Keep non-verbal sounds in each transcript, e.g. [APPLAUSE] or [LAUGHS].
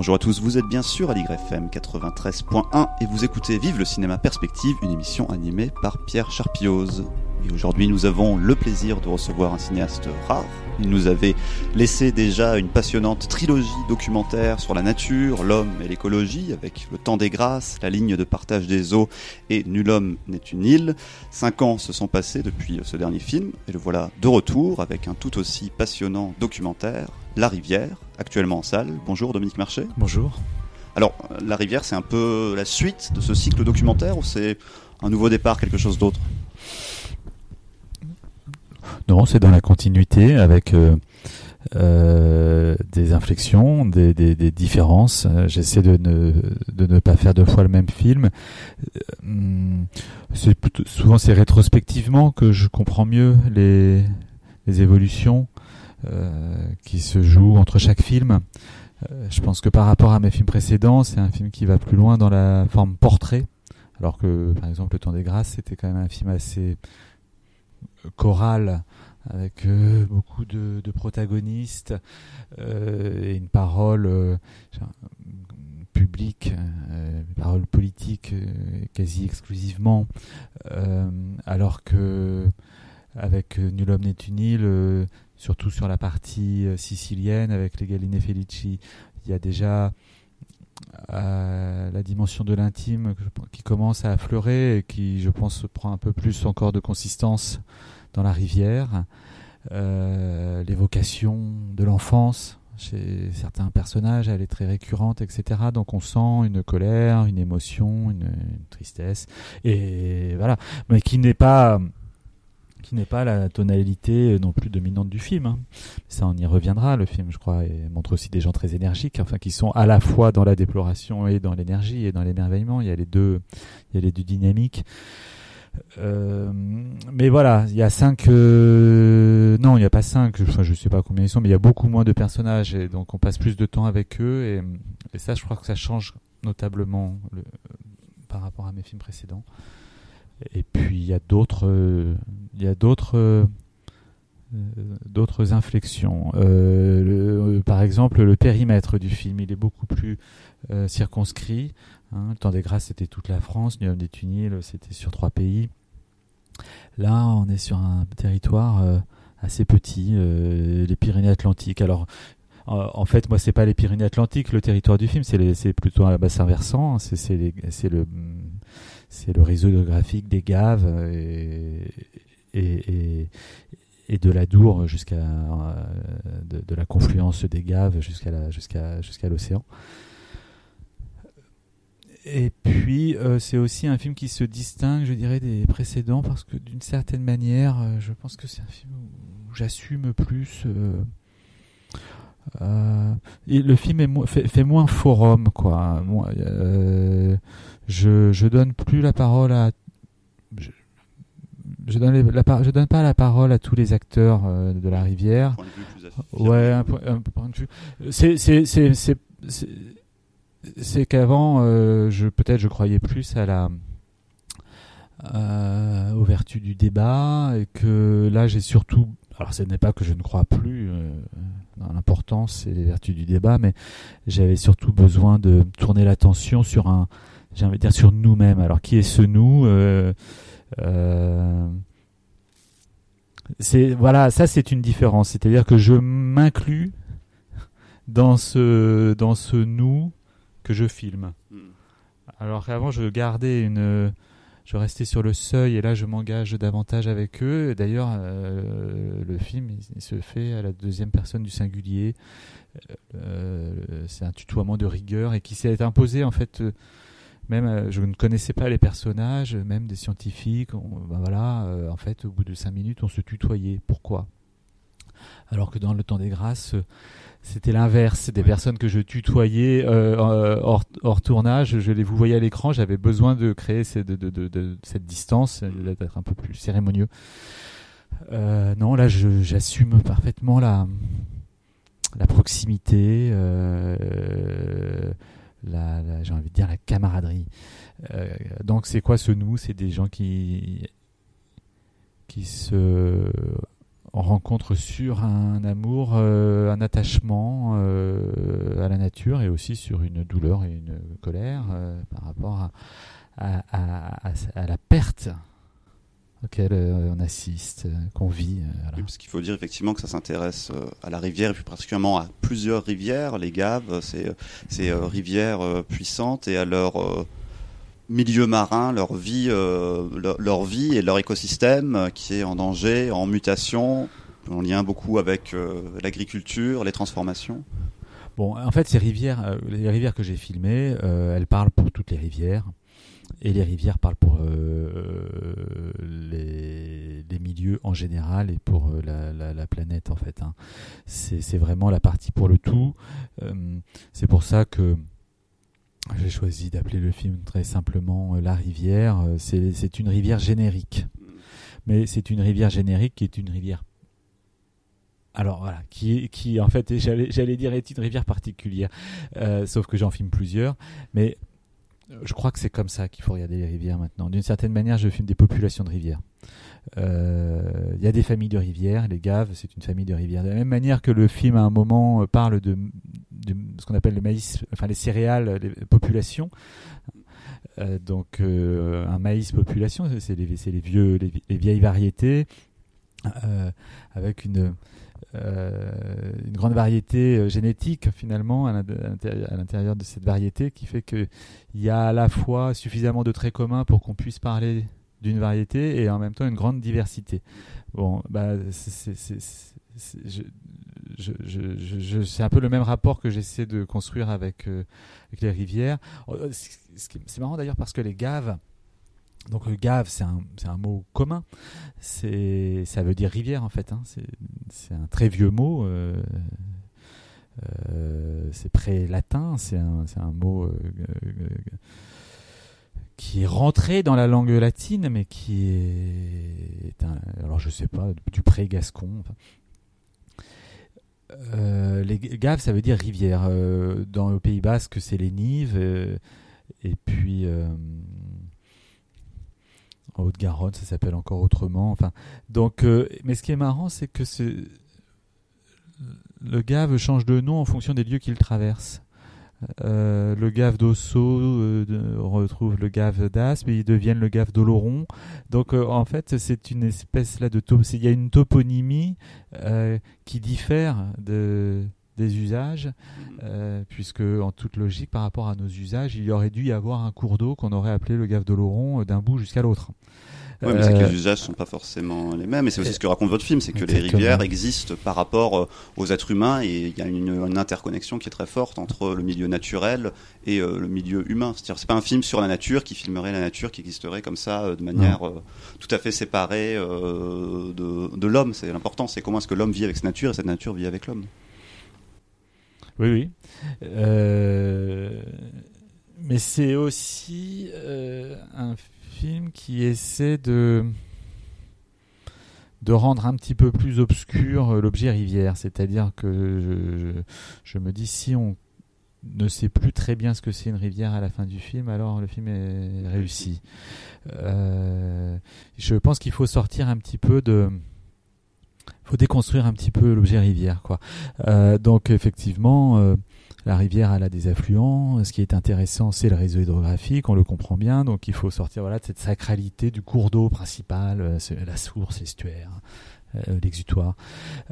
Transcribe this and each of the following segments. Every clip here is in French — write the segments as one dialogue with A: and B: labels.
A: Bonjour à tous, vous êtes bien sûr à l'YFM 93.1 et vous écoutez Vive le cinéma perspective, une émission animée par Pierre Charpioz. Et aujourd'hui, nous avons le plaisir de recevoir un cinéaste rare. Il nous avait laissé déjà une passionnante trilogie documentaire sur la nature, l'homme et l'écologie, avec Le Temps des Grâces, La ligne de partage des eaux et Nul homme n'est une île. Cinq ans se sont passés depuis ce dernier film, et le voilà de retour avec un tout aussi passionnant documentaire, La Rivière, actuellement en salle. Bonjour Dominique Marché.
B: Bonjour.
A: Alors, La Rivière, c'est un peu la suite de ce cycle documentaire ou c'est un nouveau départ, quelque chose d'autre?
B: Non, c'est dans la continuité avec euh, euh, des inflexions, des, des, des différences. J'essaie de ne, de ne pas faire deux fois le même film. Euh, c'est souvent c'est rétrospectivement que je comprends mieux les, les évolutions qui se jouent entre chaque film. Euh, je pense que par rapport à mes films précédents, c'est un film qui va plus loin dans la forme portrait, alors que par exemple Le Temps des Grâces, c'était quand même un film assez chorale avec euh, beaucoup de, protagonistes euh, et une parole euh, publique, euh, une parole politique euh, quasi exclusivement, alors que avec Nul homme n'est une île, surtout sur la partie sicilienne avec les Galline Felici, il y a déjà la dimension de l'intime qui commence à affleurer et qui, je pense, prend un peu plus encore de consistance dans la rivière, euh, l'évocation de l'enfance chez certains personnages, elle est très récurrente, etc. Donc on sent une colère, une émotion, une, une tristesse, et voilà, mais qui n'est pas qui n'est pas la tonalité non plus dominante du film. Hein. Ça, on y reviendra. Le film, je crois, et montre aussi des gens très énergiques, enfin, qui sont à la fois dans la déploration et dans l'énergie et dans l'émerveillement. Il y a les deux, il y a les deux dynamiques. Euh, mais voilà, il y a cinq. Euh, non, il n'y a pas cinq. Enfin, je sais pas combien ils sont, mais il y a beaucoup moins de personnages et donc on passe plus de temps avec eux. Et, et ça, je crois que ça change notablement le, par rapport à mes films précédents. Et puis il y a d'autres, euh, il y a d'autres, euh, d'autres inflexions. Euh, le, par exemple, le périmètre du film, il est beaucoup plus circonscrit. Hein, le temps des grâces, c'était toute la France. Nuit des Tunnels, c'était sur trois pays. Là, on est sur un territoire euh, assez petit, euh, les Pyrénées-Atlantiques. Alors, euh, en fait, moi, c'est pas les Pyrénées-Atlantiques, le territoire du film, c'est plutôt un bassin versant. C'est le, c'est le réseau géographique des Gaves et, et, et, et de la Dour jusqu'à de, de, la confluence des Gaves jusqu'à jusqu'à jusqu'à l'océan. Et puis, euh, c'est aussi un film qui se distingue, je dirais, des précédents parce que d'une certaine manière, euh, je pense que c'est un film où j'assume plus. Euh, euh, et le film est mo fait, fait, moins forum, quoi. Moi, je, je donne plus la parole à. Je, je donne, la, je donne pas la parole à tous les acteurs de la rivière. Ouais, un, un point de vue. C'est, qu'avant, euh, je peut-être je croyais plus à la euh, aux vertus du débat et que là j'ai surtout alors ce n'est pas que je ne crois plus euh, dans l'importance et les vertus du débat mais j'avais surtout besoin de tourner l'attention sur un j'ai envie de dire sur nous-mêmes alors qui est ce nous euh, euh, c'est voilà ça c'est une différence c'est-à-dire que je m'inclus dans ce dans ce nous que je filme. Mm. Alors qu'avant, je gardais une. Je restais sur le seuil et là, je m'engage davantage avec eux. D'ailleurs, euh, le film, il, il, se fait à la deuxième personne du singulier. Euh, c'est un tutoiement de rigueur et qui s'est imposé en fait. Euh, même, je ne connaissais pas les personnages, même des scientifiques. On, ben voilà, en fait, au bout de cinq minutes, on se tutoyait. Pourquoi? Alors que dans le temps des grâces c'était l'inverse. Des ouais. personnes que je tutoyais euh, hors, hors, tournage, je les vous voyais à l'écran. J'avais besoin de créer cette, de, de, de, cette distance, d'être un peu plus cérémonieux. Euh, non, là, j'assume parfaitement la, la proximité, euh, la, la j'ai envie de dire la camaraderie. Euh, donc, c'est quoi ce nous? C'est des gens qui qui se on rencontre sur un amour, euh, un attachement euh, à la nature et aussi sur une douleur et une colère par rapport à, à, la perte auquel on assiste, qu'on vit.
A: parce qu'il faut dire effectivement que ça s'intéresse à la rivière, et plus particulièrement à plusieurs rivières. Les Gaves, c'est ces rivières puissantes et à leur milieu marin, leur vie, leur, vie et leur écosystème qui est en danger, en mutation, en lien beaucoup avec l'agriculture, les transformations.
B: Bon, en fait, ces rivières, les rivières que j'ai filmées, elles parlent pour toutes les rivières et les rivières parlent pour euh, les, milieux en général et pour euh, la, planète en fait. Hein. C'est vraiment la partie pour le tout. Euh, c'est pour ça que j'ai choisi d'appeler le film très simplement La rivière. C'est une rivière générique. Mais c'est une rivière générique qui est une rivière alors voilà, qui, en fait, j'allais dire est une rivière particulière, sauf que j'en filme plusieurs. Mais je crois que c'est comme ça qu'il faut regarder les rivières maintenant. D'une certaine manière, je filme des populations de rivières. Euh, il y a des familles de rivières, les Gaves, c'est une famille de rivières. De la même manière que le film, à un moment, euh, parle de, ce qu'on appelle le maïs, enfin les céréales, les populations. Euh, donc, un maïs population, c'est les, vieux, les, vieilles variétés, avec une une grande variété génétique finalement à l'intérieur de cette variété qui fait qu'il y a à la fois suffisamment de traits communs pour qu'on puisse parler d'une variété et en même temps une grande diversité. Bon, c'est un peu le même rapport que j'essaie de construire avec, euh, les rivières. C'est marrant d'ailleurs parce que les gaves, donc le gave, c'est un, mot commun. Ça veut dire rivière en fait. Hein. C'est, un très vieux mot. Euh, euh, c'est pré-latin. C'est un, mot euh, qui est rentré dans la langue latine, mais qui est, un, alors je sais pas, du pré-gascon. les gaves, ça veut dire rivière. dans le Pays Basque, c'est les Nives. et puis en Haute-Garonne, ça s'appelle encore autrement. Enfin, donc, euh, mais ce qui est marrant, c'est que le Gave change de nom en fonction des lieux qu'il traverse. Euh, le Gave d'Osso euh, retrouve le Gave d'Aspe ils deviennent le Gave d'Oloron. Donc en fait, c'est une espèce là de il y a une toponymie qui diffère de des usages, mhm. euh, puisque en toute logique, par rapport à nos usages, il y aurait dû y avoir un cours d'eau qu'on aurait appelé le Gave d'Oloron euh, d'un bout jusqu'à l'autre.
A: Oui, mais c'est que les euh, usages sont pas forcément les mêmes. Et c'est aussi ce que raconte votre film, c'est que les rivières existent par rapport aux êtres humains et il y a une, interconnexion qui est très forte entre le milieu naturel et le milieu humain. C'est-à-dire, c'est pas un film sur la nature qui filmerait la nature qui existerait comme ça de manière tout à fait séparée de, de l'homme. C'est l'important, c'est comment est-ce que l'homme vit avec sa nature et cette nature vit avec l'homme.
B: Oui, oui. Euh, mais c'est aussi euh, un film qui essaie de de rendre un petit peu plus obscur euh, l'objet rivière. C'est-à-dire que je, me dis si on ne sait plus très bien ce que c'est une rivière à la fin du film, alors le film est réussi. je pense qu'il faut sortir un petit peu de faut déconstruire un petit peu l'objet rivière, quoi. Euh, donc effectivement, euh, la rivière elle a des affluents. Ce qui est intéressant, c'est le réseau hydrographique, on le comprend bien. Donc il faut sortir voilà de cette sacralité du cours d'eau principal, euh, la source, l'estuaire. l'exutoire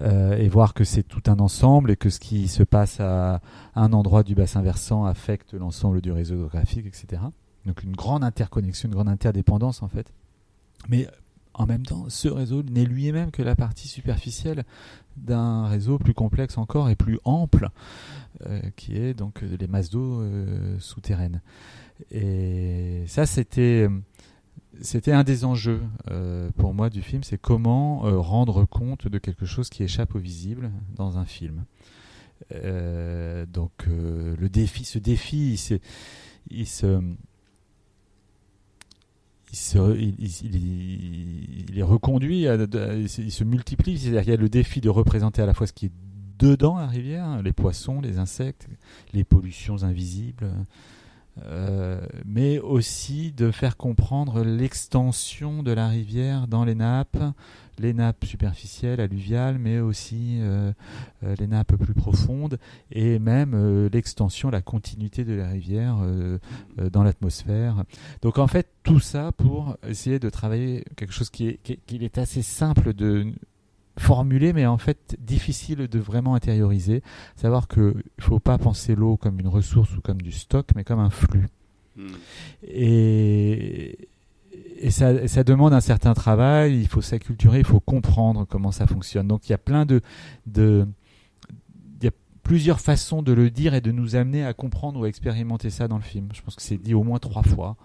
B: et voir que c'est tout un ensemble et que ce qui se passe à un endroit du bassin versant affecte l'ensemble du réseau hydrographique, etc. Donc une grande interconnexion, une grande interdépendance en fait. Mais en même temps, ce réseau n'est lui-même que la partie superficielle d'un réseau plus complexe encore et plus ample, euh, qui est donc les masses d'eau euh, souterraines. Et ça, c'était c'était un des enjeux euh, pour moi du film, c'est comment rendre compte de quelque chose qui échappe au visible dans un film. donc le défi, ce défi, il se il, est reconduit, il se multiplie. C'est-à-dire qu'il y a le défi de représenter à la fois ce qui est dedans la rivière, les poissons, les insectes, les pollutions invisibles, euh, mais aussi de faire comprendre l'extension de la rivière dans les nappes, les nappes superficielles, alluviales, mais aussi euh, euh, les nappes plus profondes, et même l'extension, la continuité de la rivière dans l'atmosphère. Donc en fait, tout ça pour essayer de travailler quelque chose qui est, qui est assez simple de formulé, mais en fait difficile de vraiment intérioriser. Savoir qu'il ne faut pas penser l'eau comme une ressource ou comme du stock, mais comme un flux. Hmm. Et, et ça, ça, demande un certain travail, il faut s'acculturer, il faut comprendre comment ça fonctionne. Donc il y a plein de, de il y a plusieurs façons de le dire et de nous amener à comprendre ou à expérimenter ça dans le film. Je pense que c'est dit au moins trois fois.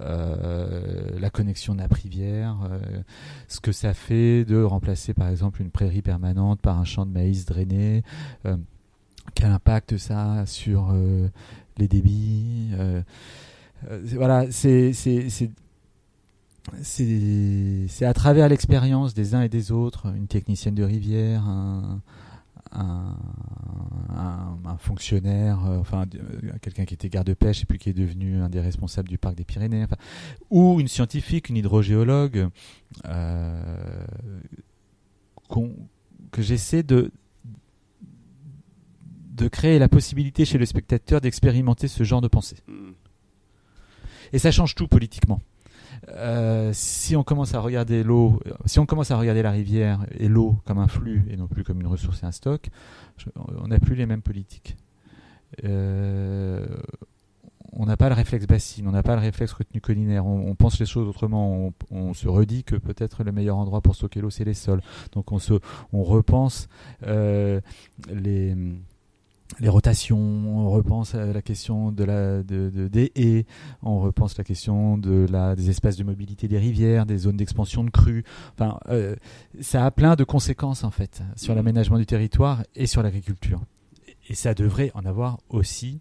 B: Euh, la connexion nappe-rivière, euh, ce que ça fait de remplacer par exemple une prairie permanente par un champ de maïs drainé, euh, quel impact ça a sur les débits. voilà, c'est c'est à travers l'expérience des uns et des autres, une technicienne de rivière, un, un, un, fonctionnaire, euh, enfin euh, quelqu'un qui était garde-pêche et puis qui est devenu un des responsables du parc des Pyrénées, ou une scientifique, une hydrogéologue, euh, que j'essaie de de créer la possibilité chez le spectateur d'expérimenter ce genre de pensée. Hmm. Et ça change tout politiquement. Euh, si on commence à regarder l'eau, si on commence à regarder la rivière et l'eau comme un flux et non plus comme une ressource et un stock, on n'a plus les mêmes politiques. Euh, on n'a pas le réflexe bassine, on n'a pas le réflexe retenu collinaire, on, pense les choses autrement, on, se redit que peut-être le meilleur endroit pour stocker l'eau c'est les sols. Donc on se, on repense euh, les les rotations, on repense à la question de la, de, des haies, on repense à la question de la, des espaces de mobilité des rivières, des zones d'expansion de crues. Enfin, euh, ça a plein de conséquences en fait sur l'aménagement du territoire et sur l'agriculture. Et ça devrait en avoir aussi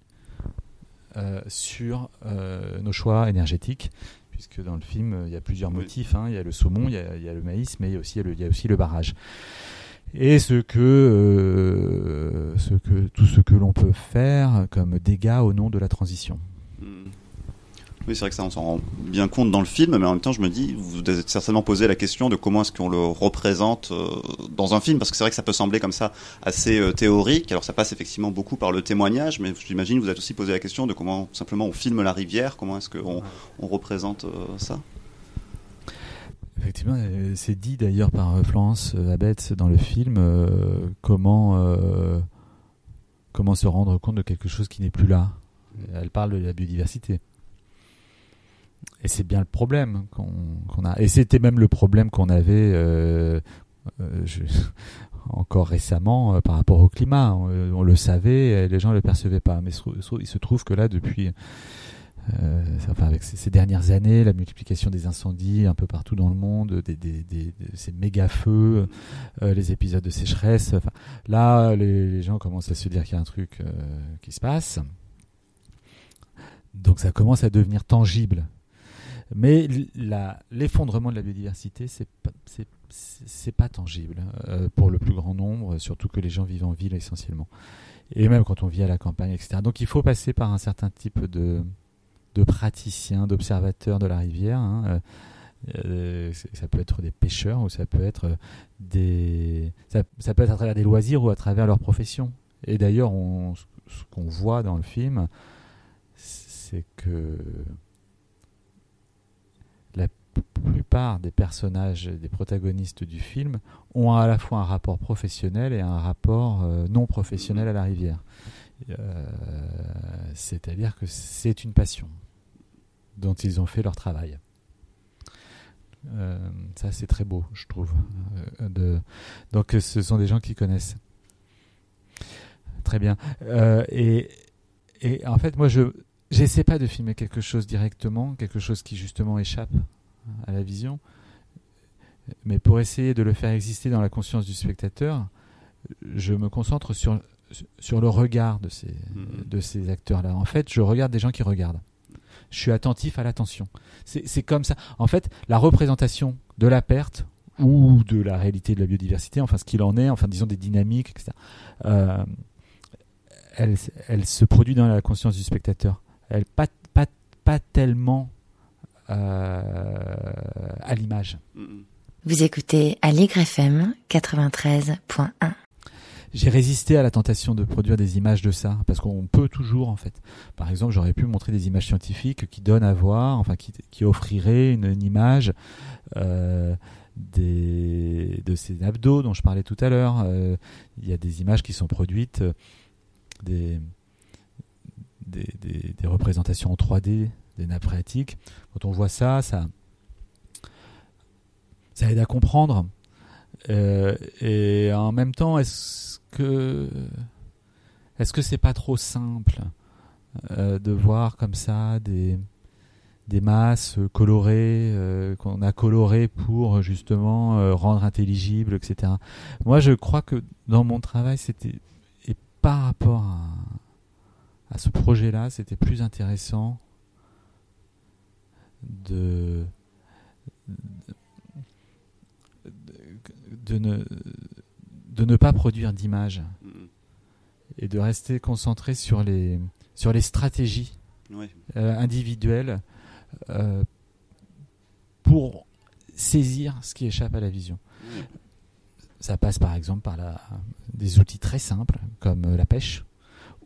B: euh, sur euh, nos choix énergétiques, puisque dans le film il y a plusieurs motifs. Hein. Il y a le saumon, il y a, il y a le maïs, mais il y a aussi, il y a aussi le barrage et ce que, euh, ce que tout ce que l'on peut faire comme dégâts au nom de la transition. Hmm.
A: Oui, c'est vrai que ça, on s'en rend bien compte dans le film, mais en même temps, je me dis, vous avez certainement posé la question de comment est-ce qu'on le représente euh, dans un film, parce que c'est vrai que ça peut sembler comme ça assez euh, théorique. Alors, ça passe effectivement beaucoup par le témoignage, mais j'imagine vous avez aussi posé la question de comment simplement on filme la rivière, comment est-ce qu'on on représente ça?
B: Effectivement, euh, c'est dit d'ailleurs par euh, Florence euh, Abetz dans le film comment, comment se rendre compte de quelque chose qui n'est plus là. Elle parle de la biodiversité. Et c'est bien le problème qu'on a. Et c'était même le problème qu'on avait [LAUGHS] encore récemment par rapport au climat. On, on, le savait, les gens ne le percevaient pas. Mais il se trouve que là, depuis euh, enfin, avec ces, dernières années, la multiplication des incendies un peu partout dans le monde, ces méga feux, euh, les épisodes de sécheresse. Là, les, gens commencent à se dire qu'il y a un truc euh, qui se passe. Donc ça commence à devenir tangible. Mais l'effondrement de la biodiversité, c'est pas, c'est pas tangible pour le plus grand nombre, surtout que les gens vivent en ville essentiellement. Et même quand on vit à la campagne, etc. Donc il faut passer par un certain type de, de praticiens, d'observateurs de la rivière. Hein, euh, euh, ça peut être des pêcheurs ou ça peut être des ça, peut être à travers des loisirs ou à travers leur profession. Et d'ailleurs, ce qu'on voit dans le film, c'est que la plupart des personnages, des protagonistes du film, ont à la fois un rapport professionnel et un rapport euh, non professionnel à la rivière. C'est-à-dire que c'est une passion dont ils ont fait leur travail. Euh, ça, c'est très beau, je trouve. Euh. Donc, ce sont des gens qui connaissent. Très bien. Euh, et, et, en fait, moi, je j'essaie pas de filmer quelque chose directement, quelque chose qui justement échappe à la vision, mais pour essayer de le faire exister dans la conscience du spectateur, je me concentre sur sur le regard de ces mm-hmm. de ces acteurs-là. En fait, je regarde des gens qui regardent je suis attentif à l'attention. C'est comme ça. En fait, la représentation de la perte ou de la réalité de la biodiversité, enfin ce qu'il en est, enfin disons des dynamiques, etc., euh, elle, elle, se produit dans la conscience du spectateur. Elle pas pas tellement à l'image.
C: Vous écoutez Allegre FM 93.1.
B: J'ai résisté à la tentation de produire des images de ça, parce qu'on peut toujours en fait. Par exemple, j'aurais pu montrer des images scientifiques qui donnent à voir, enfin qui, offriraient une, image euh, des, de ces abdos dont je parlais tout à l'heure. Euh, il y a des images qui sont produites, euh, des, des, des, des, représentations en 3D des nappes phréatiques. Quand on voit ça, ça, ça aide à comprendre. Euh, et en même temps, est-ce que est-ce que c'est pas trop simple euh, de voir comme ça des des masses colorées euh, qu'on a colorées pour justement rendre intelligibles, etc. Moi, je crois que dans mon travail, c'était et par rapport à ce projet-là, c'était plus intéressant de de ne, de ne pas produire d'images et de rester concentré sur les, sur les stratégies euh, individuelles euh, pour saisir ce qui échappe à la vision. Ça passe par exemple par la, des outils très simples comme la pêche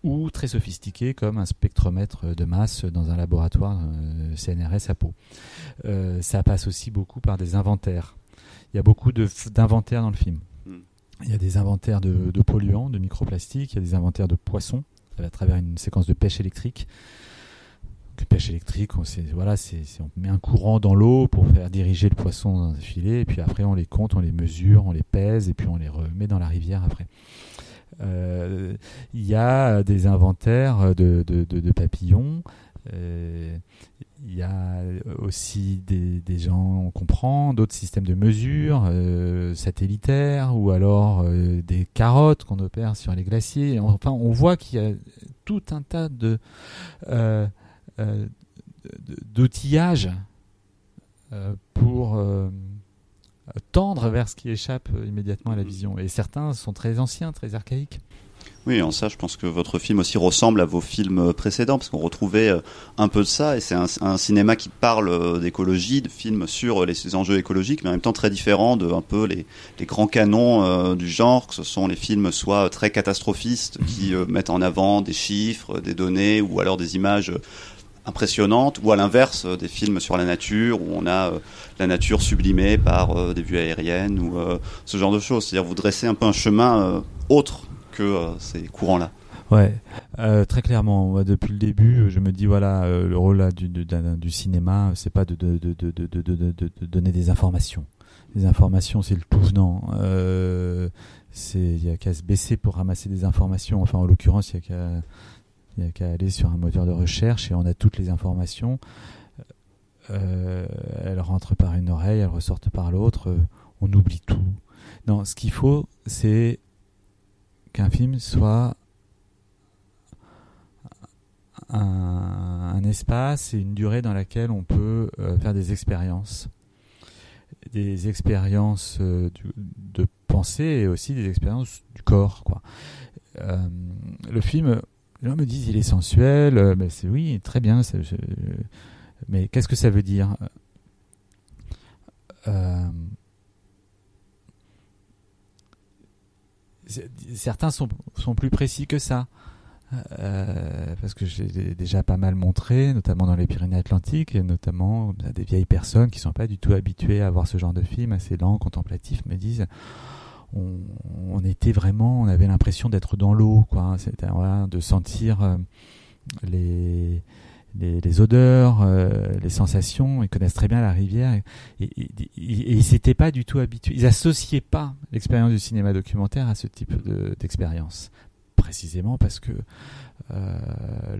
B: ou très sophistiqués comme un spectromètre de masse dans un laboratoire euh, CNRS à Pau. ça passe aussi beaucoup par des inventaires il y a beaucoup d'inventaires dans le film. Hmm. Il y a des inventaires de, polluants, de microplastiques, il y a des inventaires de poissons à travers une séquence de pêche électrique. pêche électrique, on, voilà, c'est, on met un courant dans l'eau pour faire diriger le poisson dans un filet, et puis après on les compte, on les mesure, on les pèse, et puis on les remet dans la rivière après. Euh, il y a des inventaires de, de papillons, il y a aussi des, des, gens, on comprend, d'autres systèmes de mesure euh, satellitaires ou alors euh, des carottes qu'on opère sur les glaciers. Enfin, on voit qu'il y a tout un tas de euh, d'outillage pour tendre vers ce qui échappe immédiatement à la vision. Et certains sont très anciens, très archaïques.
A: Oui, en ça, je pense que votre film aussi ressemble à vos films précédents, parce qu'on retrouvait euh, un peu de ça, et c'est un, cinéma qui parle euh, d'écologie, de films sur euh, les, enjeux écologiques, mais en même temps très différent de un peu les, grands canons du genre, que ce sont les films soit très catastrophistes, qui mettent en avant des chiffres, des données, ou alors des images impressionnantes, ou à l'inverse, des films sur la nature, où on a la nature sublimée par des vues aériennes, ou ce genre de choses. C'est-à-dire vous dressez un peu un chemin autre que euh, ces courants-là.
B: Ouais, euh, très clairement. depuis le début, je me dis voilà, euh, le rôle du, du, cinéma, c'est pas de, donner des informations. Les informations, c'est le tout venant. c'est il y a qu'à se baisser pour ramasser des informations. Enfin, en l'occurrence, il y a qu'à il y a qu'à aller sur un moteur de recherche et on a toutes les informations. elles rentrent par une oreille, elles ressortent par l'autre. on oublie tout. Non, ce qu'il faut, c'est qu'un film soit un, espace et une durée dans laquelle on peut euh, faire des expériences. Des expériences euh, de pensée et aussi des expériences du corps. Euh, le film, les gens me disent il est sensuel, mais c'est oui, très bien, mais qu'est-ce que ça veut dire? Certains sont, sont plus précis que ça. Euh, parce que j'ai déjà pas mal montré, notamment dans les Pyrénées-Atlantiques, et notamment des vieilles personnes qui sont pas du tout habituées à voir ce genre de film assez lent, contemplatif, me disent on, on était vraiment, on avait l'impression d'être dans l'eau, quoi. C'était voilà, de sentir euh, les les, odeurs, euh, les sensations. Ils connaissent très bien la rivière et, et, ils s'étaient pas du tout habitués. Ils associaient pas l'expérience du cinéma documentaire à ce type d'expérience, précisément parce que euh,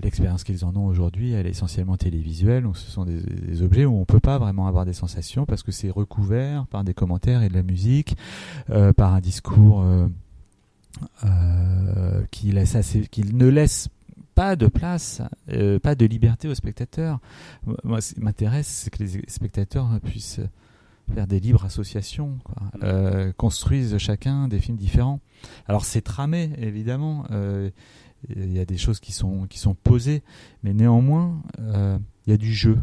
B: l'expérience qu'ils en ont aujourd'hui, elle est essentiellement télévisuelle. Donc ce sont des, objets où on peut pas vraiment avoir des sensations parce que c'est recouvert par des commentaires et de la musique, euh, par un discours. qui, laisse assez, qui ne laisse pas de place, euh, pas de liberté aux spectateurs. Moi, ce qui m'intéresse, c'est que les spectateurs puissent faire des libres associations, quoi. Mm. Euh, construisent chacun des films différents. Alors c'est tramé, évidemment. Euh, il y a des choses qui sont, qui sont posées, mais néanmoins, il y a du jeu.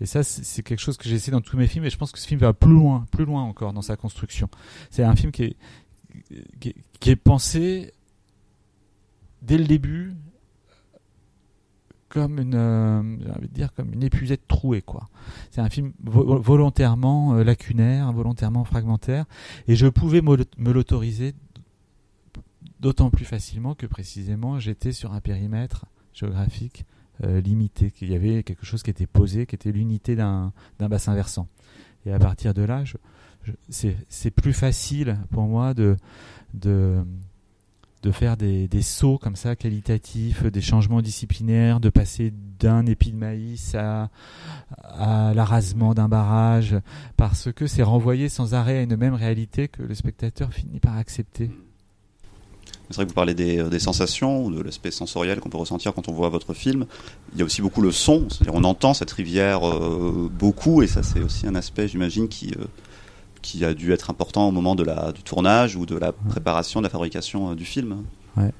B: Et ça, c'est quelque chose que j'essaie dans tous mes films, et je pense que ce film va plus loin, plus loin encore dans sa construction. C'est un film qui est, qui est, qui est pensé dès le début comme une, euh, j'ai envie de dire comme une épuisette trouée quoi. C'est un film vo volontairement euh, lacunaire, volontairement fragmentaire, et je pouvais me l'autoriser d'autant plus facilement que précisément j'étais sur un périmètre géographique euh, limité, qu'il y avait quelque chose qui était posé, qui était l'unité d'un bassin versant. Et à partir de là, c'est plus facile pour moi de, de de faire des, sauts comme ça qualitatifs, des changements disciplinaires, de passer d'un épi de maïs à, à l'arasement d'un barrage, parce que c'est renvoyé sans arrêt à une même réalité que le spectateur finit par accepter.
A: C'est vrai que vous parlez des, des sensations, de l'aspect sensoriel qu'on peut ressentir quand on voit votre film. Il y a aussi beaucoup le son, c'est-à-dire on entend cette rivière euh, beaucoup, et ça c'est aussi un aspect, j'imagine, qui, euh, qui a dû être important au moment de la, du tournage ou de la préparation, de la fabrication euh, du film.
B: Ouais.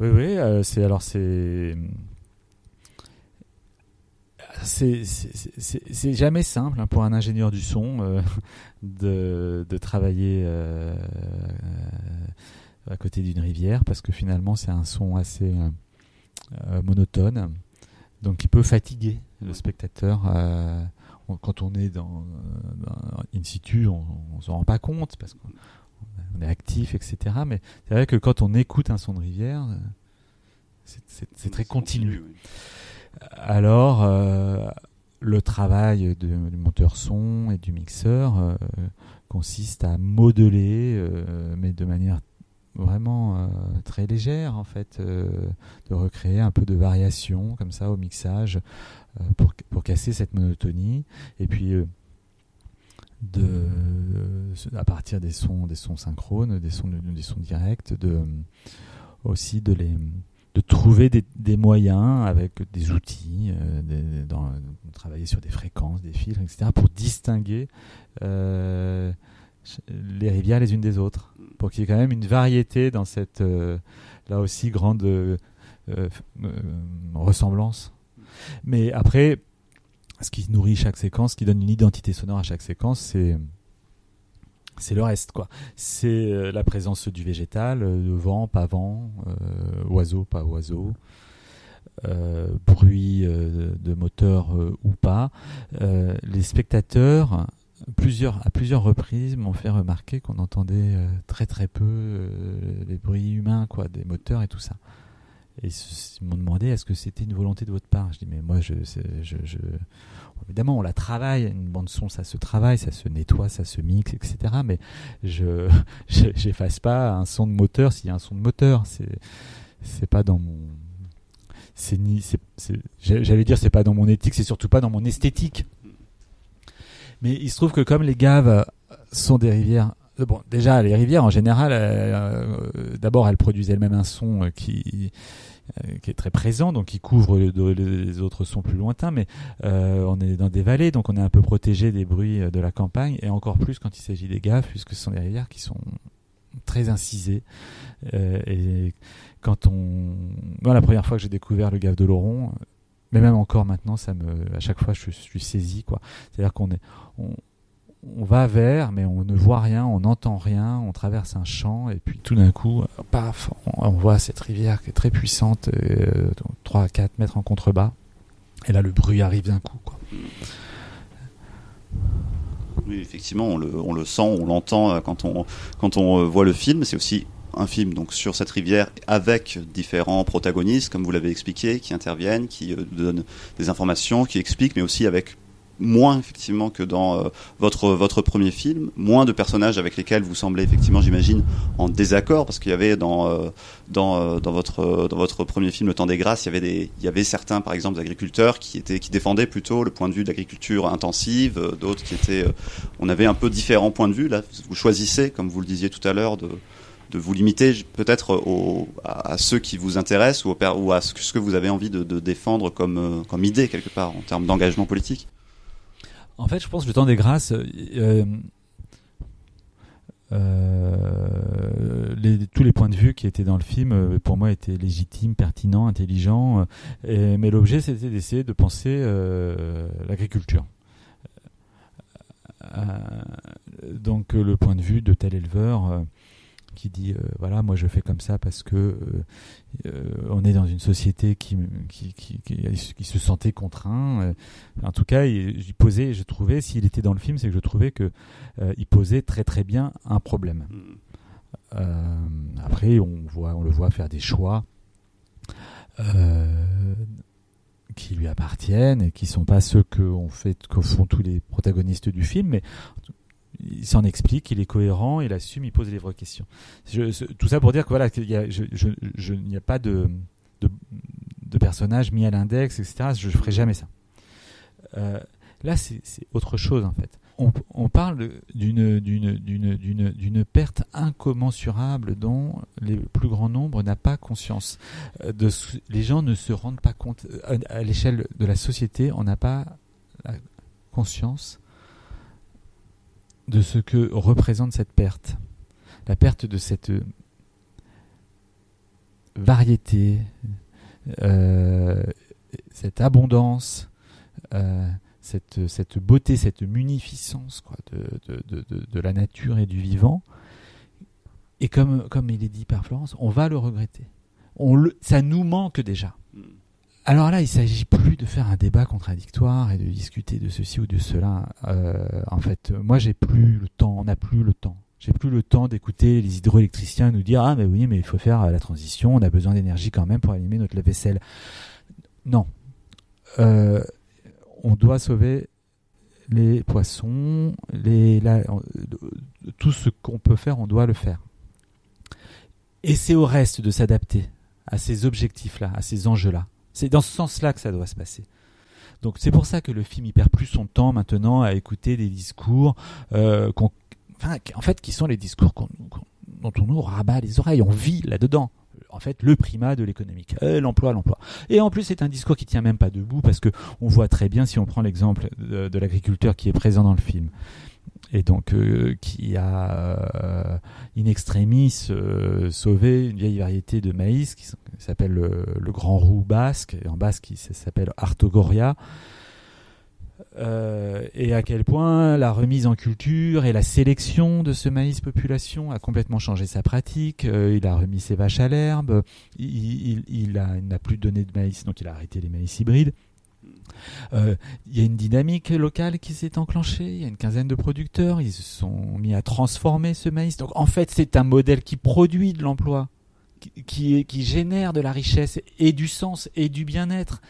B: Oui, oui, euh, c'est alors c'est. C'est jamais simple hein, pour un ingénieur du son euh, [LAUGHS] de, de, travailler euh, à côté d'une rivière parce que finalement c'est un son assez monotone donc qui peut fatiguer le spectateur quand on est dans, dans in situ, on, s'en rend pas compte parce qu'on est actif, etc. Mais c'est vrai que quand on écoute un son de rivière, c'est très continu. Oui. Alors, euh, le travail de, du monteur son et du mixeur euh, consiste à modeler, euh, mais de manière vraiment euh, très légère en fait, euh, de recréer un peu de variation comme ça au mixage euh, pour, pour casser cette monotonie. Et puis de, à partir des sons, des sons synchrones, des sons, des sons directs, de, aussi de les de trouver des, des moyens avec des outils, euh, de travailler sur des fréquences, des filtres, etc., pour distinguer euh, les rivières les unes des autres, pour qu'il y ait quand même une variété dans cette, euh, là aussi, grande euh, euh, ressemblance. Mais après, ce qui nourrit chaque séquence, ce qui donne une identité sonore à chaque séquence, c'est c'est le reste quoi. C'est euh, la présence du végétal, euh, de vent, pas vent, euh, oiseau, pas oiseau, euh, bruit de moteur ou pas. les spectateurs, plusieurs, à plusieurs reprises, m'ont fait remarquer qu'on entendait très très peu les bruits humains quoi, des moteurs et tout ça. Et ils m'ont demandé est-ce que c'était une volonté de votre part? Je dis mais moi je, évidemment on la travaille une bande son ça se travaille ça se nettoie ça se mixe etc mais [LAUGHS] je j'efface pas un son de moteur s'il y a un son de moteur c'est c'est pas dans mon c'est ni j'allais dire c'est pas dans mon éthique c'est surtout pas dans mon esthétique mais il se trouve que comme les gaves sont des rivières bon déjà les rivières en général euh, euh, d'abord elles produisent elles-mêmes un son qui euh, qui est très présent, donc qui couvre les, autres sons plus lointains, mais euh, on est dans des vallées, donc on est un peu protégé des bruits euh, de la campagne, et encore plus quand il s'agit des gaves, puisque ce sont des rivières qui sont très incisées. Euh, et quand on... Moi, la première fois que j'ai découvert le gave de Laurent, mais même encore maintenant, ça me, à chaque fois, je, je suis saisi, quoi. C'est-à-dire qu'on est, on, on va vers, mais on ne voit rien, on n'entend rien, on traverse un champ, et puis tout d'un coup, paf, on, voit cette rivière qui est très puissante, euh, 3 à 4 mètres en contrebas, et là le bruit arrive d'un coup. Quoi.
A: Oui, effectivement, on le, on le sent, on l'entend euh, quand on, quand on euh, voit le film. C'est aussi un film donc sur cette rivière avec différents protagonistes, comme vous l'avez expliqué, qui interviennent, qui euh, donnent des informations, qui expliquent, mais aussi avec moins effectivement que dans euh, votre votre premier film, moins de personnages avec lesquels vous semblez effectivement, j'imagine, en désaccord, parce qu'il y avait dans euh, dans euh, dans votre dans votre premier film Le Temps des Grâces, il y avait des il y avait certains par exemple agriculteurs qui étaient qui défendaient plutôt le point de vue de l'agriculture intensive, euh, d'autres qui étaient, euh, on avait un peu différents points de vue. Là, vous choisissez, comme vous le disiez tout à l'heure, de de vous limiter peut-être à, à, ceux qui vous intéressent ou, au, ou à ce que, ce que vous avez envie de, de défendre comme, comme idée quelque part en termes d'engagement politique
B: en fait, je pense que le temps des grâces, euh, les, tous les points de vue qui étaient dans le film, pour moi, étaient légitimes, pertinents, intelligents. mais l'objet, c'était d'essayer de penser l'agriculture. donc le point de vue de tel éleveur qui dit euh, voilà moi je fais comme ça parce que euh, euh, on est dans une société qui qui, qui, qui, se sentait contraint en tout cas il, posait je trouvais s'il était dans le film c'est que je trouvais que il posait très très bien un problème mm. après on voit on le voit faire des choix qui lui appartiennent et qui sont pas ceux que on fait que font tous les protagonistes du film mais il s'en explique, il est cohérent, il assume, il pose les vraies questions. tout ça pour dire que voilà, qu'il a, n'y a pas de, personnage mis à l'index, etc. Je ne ferai jamais ça. Euh, là, c'est autre chose en fait. On, parle d'une perte incommensurable dont le plus grand nombre n'a pas conscience. Euh, les gens ne se rendent pas compte. Euh, à l'échelle de la société, on n'a pas la conscience de ce que représente cette perte. La perte de cette variété, euh, cette abondance, euh, cette, beauté, cette munificence de, la nature et du vivant. Et comme, comme il est dit par Florence, on va le regretter. Ça nous manque déjà. Alors là, il s'agit plus de faire un débat contradictoire et de discuter de ceci ou de cela. Euh, en fait, moi, j'ai plus le temps. On n'a plus le temps. J'ai plus le temps d'écouter les hydroélectriciens nous dire ah mais oui mais il faut faire la transition. On a besoin d'énergie quand même pour allumer notre lave-vaisselle. Non. Euh, on doit sauver les poissons, les, tout ce qu'on peut faire, on doit le faire. Et c'est au reste de s'adapter à ces objectifs-là, à ces enjeux-là. C'est dans ce sens-là que ça doit se passer. Donc c'est pour ça que le film y perd plus son temps maintenant à écouter des discours, euh, en fait, qui sont les discours dont on nous rabat les oreilles. On vit là-dedans. En fait, le primat de l'économique, euh, l'emploi, l'emploi. Et en plus, c'est un discours qui tient même pas debout parce que on voit très bien, si on prend l'exemple de l'agriculteur qui est présent dans le film, et donc euh, qui a euh, in extremis euh, sauvé une vieille variété de maïs qui, s'appelle le, grand roux basque, et en basque il s'appelle Artogoria. et à quel point la remise en culture et la sélection de ce maïs population a complètement changé sa pratique. il a remis ses vaches à l'herbe, il, il n'a plus donné de maïs, donc il a arrêté les maïs hybrides. Euh, il y a une dynamique locale qui s'est enclenchée. Il y a une quinzaine de producteurs. Ils se sont mis à transformer ce maïs. Donc en fait, c'est un modèle qui produit de l'emploi, qui génère de la richesse et du sens et du bien-être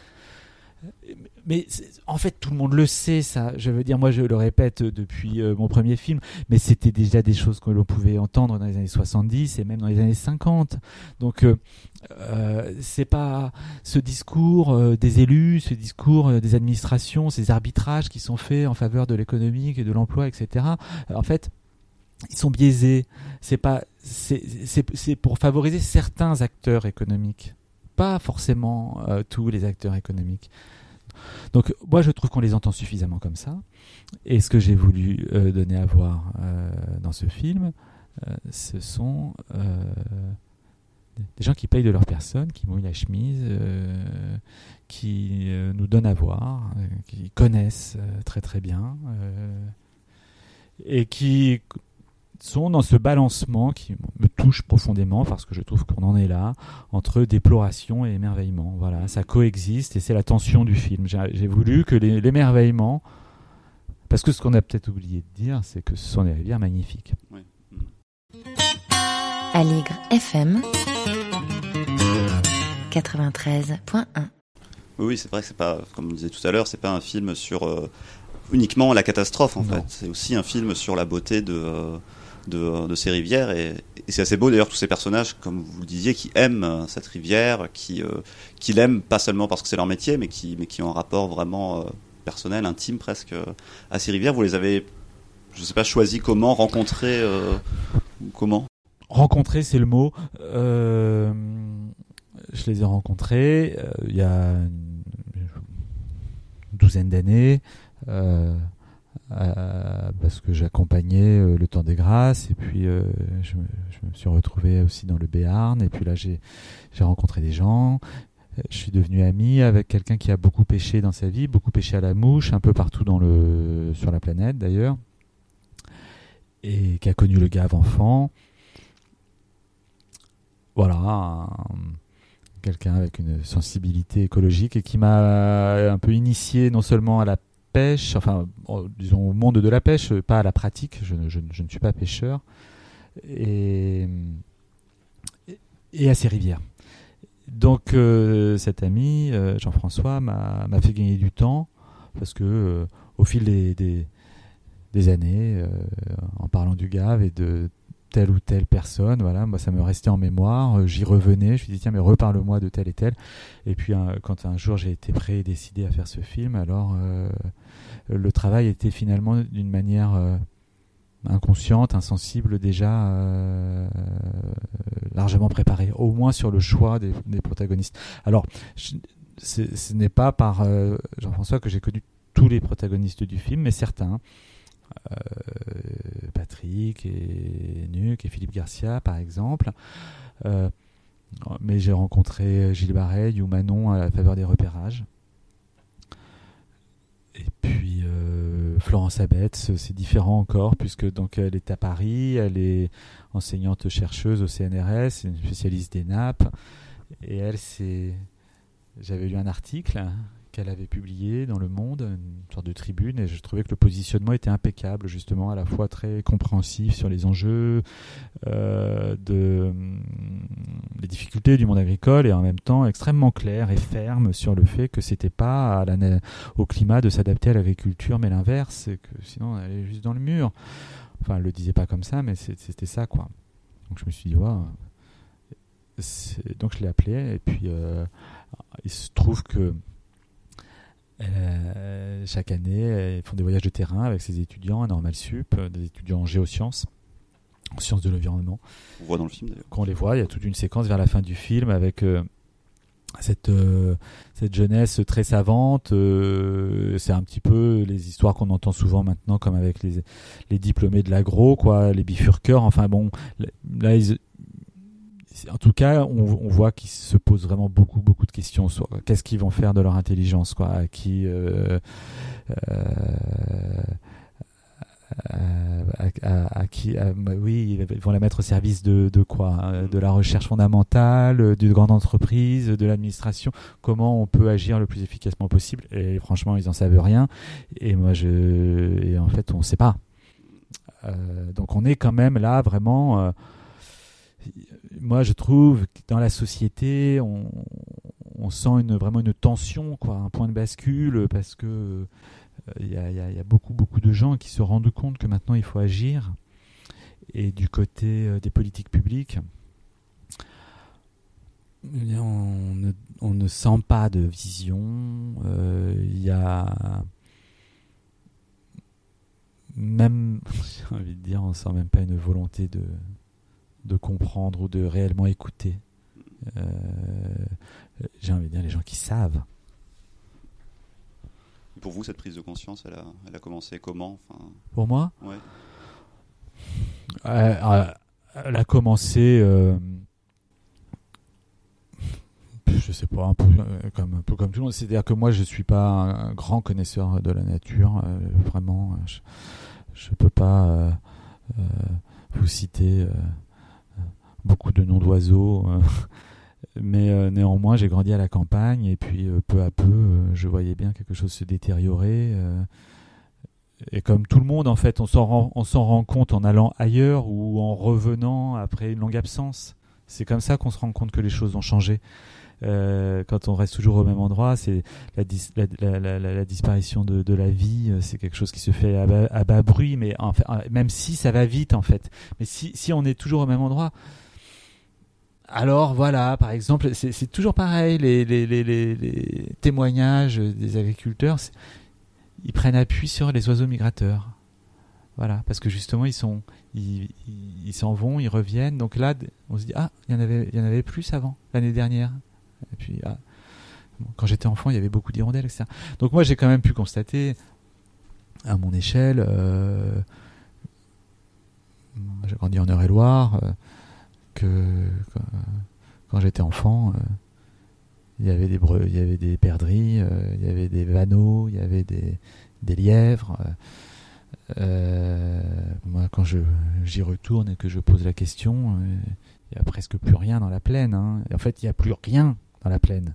B: mais en fait, tout le monde le sait, ça. Je veux dire, moi, je le répète depuis euh, mon premier film, mais c'était déjà des choses que l'on pouvait entendre dans les années 70 et même dans les années 50. Donc, euh, euh, c'est pas ce discours des élus, ce discours des administrations, ces arbitrages qui sont faits en faveur de l'économique et de l'emploi, etc. En fait, ils sont biaisés. C'est pas, c'est pour favoriser certains acteurs économiques pas forcément tous les acteurs économiques. Donc moi je trouve qu'on les entend suffisamment comme ça. Et ce que j'ai voulu euh, donner à voir euh, dans ce film, euh, ce sont des gens qui payent de leur personne, qui mouillent la chemise, qui nous donnent à voir, qui connaissent très très bien, et qui sont dans ce balancement qui me touche profondément parce que je trouve qu'on en est là entre déploration et émerveillement. Voilà, ça coexiste et c'est la tension du film. J'ai voulu que l'émerveillement, parce que ce qu'on a peut-être oublié de dire, c'est que ce sont des rivières magnifiques.
C: Aligre FM 93.1
A: Oui, c'est vrai que c'est pas, comme on disait tout à l'heure, c'est pas un film sur euh, uniquement la catastrophe en fait. C'est aussi un film sur la beauté de. Euh, de, ces rivières. Et, c'est assez beau d'ailleurs tous ces personnages, comme vous le disiez, qui aiment euh, cette rivière, qui, euh, qui l'aiment pas seulement parce que c'est leur métier, mais qui, mais qui ont un rapport vraiment euh, personnel, intime presque à ces rivières. Vous les avez, je sais pas, choisi comment, rencontré comment?
B: Rencontrer, c'est le mot. je les ai rencontrés il y a une douzaine d'années parce que j'accompagnais le temps des grâces et puis je, me suis retrouvé aussi dans le Béarn et puis là j'ai rencontré des gens je suis devenu ami avec quelqu'un qui a beaucoup pêché dans sa vie, beaucoup pêché à la mouche, un peu partout dans le, sur la planète d'ailleurs, et qui a connu le Gave enfant. Voilà, quelqu'un avec une sensibilité écologique et qui m'a un peu initié non seulement à la pêche, enfin, disons au monde de la pêche, pas à la pratique, je, ne suis pas pêcheur, et, et à ces rivières. Donc euh, cet ami, euh, Jean-François, m'a fait gagner du temps parce que euh, au fil des, des, années, en parlant du GAV et de telle ou telle personne, voilà, moi ça me restait en mémoire, j'y revenais, je me dis tiens mais reparle-moi de tel et tel. Et puis quand un jour j'ai été prêt et décidé à faire ce film, alors le travail était finalement d'une manière inconsciente, insensible déjà euh, largement préparée, au moins sur le choix des, protagonistes. Alors, ce n'est pas par euh, Jean-François que j'ai connu tous les protagonistes du film, mais certains. Euh, Patrick et Nuc et Philippe Garcia par exemple. mais j'ai rencontré Gilles Barret ou Manon à la faveur des repérages. Et puis euh, Florence Abetz, c'est différent encore puisque donc elle est à Paris, elle est enseignante chercheuse au CNRS, une spécialiste des nappes. Et elle, c'est, j'avais lu un article qu'elle avait publié dans Le Monde, une sorte de tribune, et je trouvais que le positionnement était impeccable, justement, à la fois très compréhensif sur les enjeux, euh, de, hum, les difficultés du monde agricole, et en même temps extrêmement clair et ferme sur le fait que c'était pas au climat de s'adapter à l'agriculture, mais l'inverse, que sinon elle est juste dans le mur. Enfin, elle le disait pas comme ça, mais c'était ça, quoi. Donc je me suis dit, ouais. Donc je l'ai appelé, et puis euh, il se trouve que euh, chaque année, ils font des voyages de terrain avec ses étudiants à Normal Sup, euh, des étudiants en géosciences, en sciences de l'environnement.
A: On voit dans le film d'ailleurs.
B: Quand on les voit, il y a toute une séquence vers la fin du film avec euh, cette, cette jeunesse très savante. c'est un petit peu les histoires qu'on entend souvent maintenant, comme avec les, les diplômés de l'agro, quoi, les bifurqueurs. Enfin bon, là, ils, en tout cas, on, voit qu'ils se posent vraiment beaucoup, beaucoup de questions. Qu'est-ce qu'ils vont faire de leur intelligence, À qui euh, euh, à, qui bah oui ils vont la mettre au service de, quoi hein, de la recherche fondamentale d'une grande entreprise de l'administration. Comment on peut agir le plus efficacement possible? Et franchement ils en savent rien. Et moi je et en fait on ne sait pas. Euh, donc on est quand même là vraiment moi, je trouve que dans la société, on, sent une, vraiment une tension, quoi, un point de bascule, parce que il euh, y, a beaucoup, beaucoup de gens qui se rendent compte que maintenant il faut agir. Et du côté euh, des politiques publiques, eh on ne, sent pas de vision. Il euh, y a même, [LAUGHS] j'ai envie de dire, on sent même pas une volonté de, de comprendre ou de réellement écouter. Euh, j'ai envie de dire les gens qui savent.
A: Pour vous, cette prise de conscience, elle a, elle a commencé comment enfin...
B: Pour moi?
A: Ouais.
B: Euh, euh, elle a commencé, euh, je sais pas, un peu, comme, un peu comme tout le monde. C'est-à-dire que moi, je suis pas un, grand connaisseur de la nature. vraiment, je ne peux pas vous citer beaucoup de noms d'oiseaux. Euh, [LAUGHS] mais euh, néanmoins, j'ai grandi à la campagne et puis euh, peu à peu, je voyais bien quelque chose se détériorer. et comme tout le monde, en fait, on s'en rend, rend compte en allant ailleurs ou en revenant après une longue absence. C'est comme ça qu'on se rend compte que les choses ont changé. quand on reste toujours au même endroit, c'est la, disparition de, la vie, c'est quelque chose qui se fait à bas, bruit, mais même si ça va vite en fait. Mais si, si on est toujours au même endroit, alors voilà, par exemple, c'est toujours pareil, les, témoignages des agriculteurs, ils prennent appui sur les oiseaux migrateurs. Voilà, parce que justement, ils sont, ils s'en vont, ils reviennent. Donc là, on se dit ah, il y en avait, plus avant l'année dernière. Et puis ah, quand j'étais enfant, il y avait beaucoup d'hirondelles, etc. Donc moi, j'ai quand même pu constater à mon échelle. j'ai grandi en Eure-et-Loire, quand j'étais enfant, il y avait des il y avait des perdrix, il y avait des vanneaux, il y avait des, lièvres. moi, quand j'y retourne et que je pose la question, il n'y a presque plus rien dans la plaine. Hein. En fait, il n'y a plus rien dans la plaine.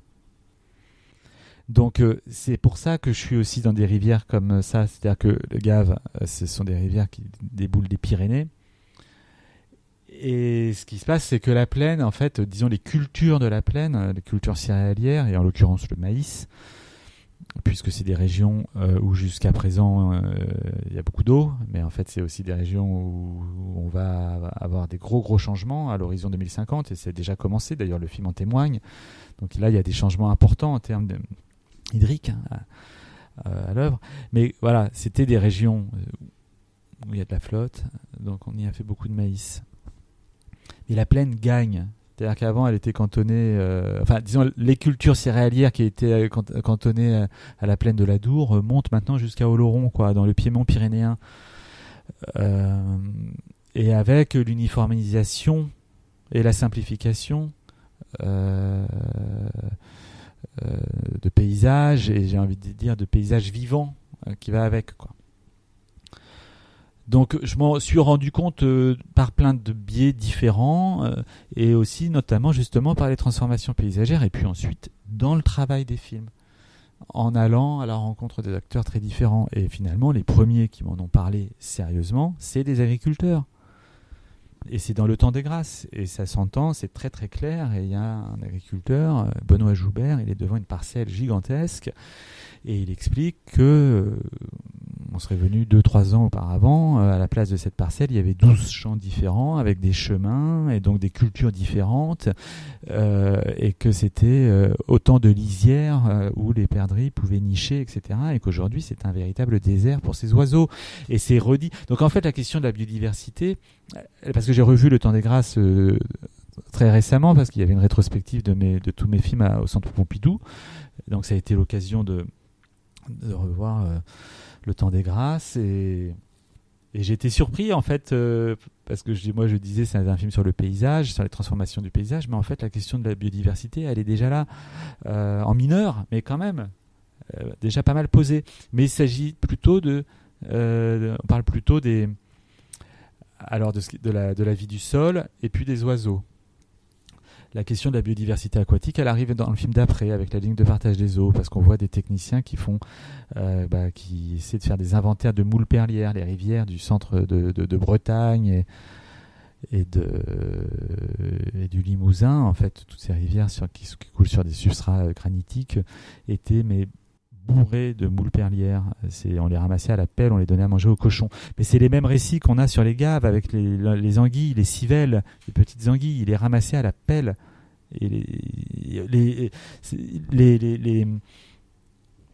B: Donc euh, c'est pour ça que je suis aussi dans des rivières comme ça, c'est-à-dire que le Gave, euh, ce sont des rivières qui déboulent des Pyrénées. Et ce qui se passe, c'est que la plaine, en fait, disons les cultures de la plaine, euh, les cultures céréalières, et en l'occurrence le maïs, puisque c'est des régions euh, où jusqu'à présent euh, il y a beaucoup d'eau, mais en fait c'est aussi des régions où, on va avoir des gros gros changements à l'horizon 2050 et c'est déjà commencé. D'ailleurs le film en témoigne. Donc là il y a des changements importants en termes hydriques hein, à, l'œuvre. Mais voilà, c'était des régions où il y a de la flotte, donc on y a fait beaucoup de maïs. Et la plaine gagne c'est-à-dire qu'avant, elle était cantonnée, euh, enfin, disons, les cultures céréalières qui étaient euh, cantonnées euh, à, la plaine de la Dour montent maintenant jusqu'à Oloron, quoi, dans le piémont pyrénéen. et avec l'uniformisation et la simplification de paysages, et j'ai envie de dire de paysages vivants qui va avec, quoi. Donc je m'en suis rendu compte euh, par plein de biais différents euh, et aussi notamment justement par les transformations paysagères et puis ensuite dans le travail des films. En allant à la rencontre des acteurs très différents. Et finalement les premiers qui m'en ont parlé sérieusement c'est des agriculteurs et c'est dans le temps des grâces et ça s'entend c'est très très clair et il y a un agriculteur euh, Benoît Joubert il est devant une parcelle gigantesque et il explique que on serait venu 2-3 ans auparavant, euh, à la place de cette parcelle, il y avait 12 champs différents avec des chemins et donc des cultures différentes euh, et que c'était euh, autant de lisières où les perdrix pouvaient nicher, etc. Et qu'aujourd'hui c'est un véritable désert pour ces oiseaux. Et c'est redit. Donc en fait la question de la biodiversité, parce que j'ai revu Le Temps des Grâces très récemment parce qu'il y avait une rétrospective de, tous mes films au Centre Pompidou. Donc ça a été l'occasion de, revoir le temps des grâces et, j'ai été surpris en fait euh, parce que moi je disais c'est un film sur le paysage, sur les transformations du paysage, mais en fait la question de la biodiversité elle est déjà là euh, en mineur, mais quand même euh, déjà pas mal posée. Mais il s'agit plutôt de, on parle plutôt des alors de, la, vie du sol et puis des oiseaux la question de la biodiversité aquatique, elle arrive dans le film d'après avec la ligne de partage des eaux, parce qu'on voit des techniciens qui font, euh, bah, qui essaient de faire des inventaires de moules perlières, les rivières du centre de, Bretagne et, du Limousin. En fait, toutes ces rivières sur, qui, coulent sur des substrats granitiques étaient mais bourrées de moules perlières. C'est, on les ramassait à la pelle, on les donnait à manger aux cochons. Mais c'est les mêmes récits qu'on a sur les gaves avec les, les anguilles, les civelles, les petites anguilles. Ils les ramassaient à la pelle. Et les, les, les,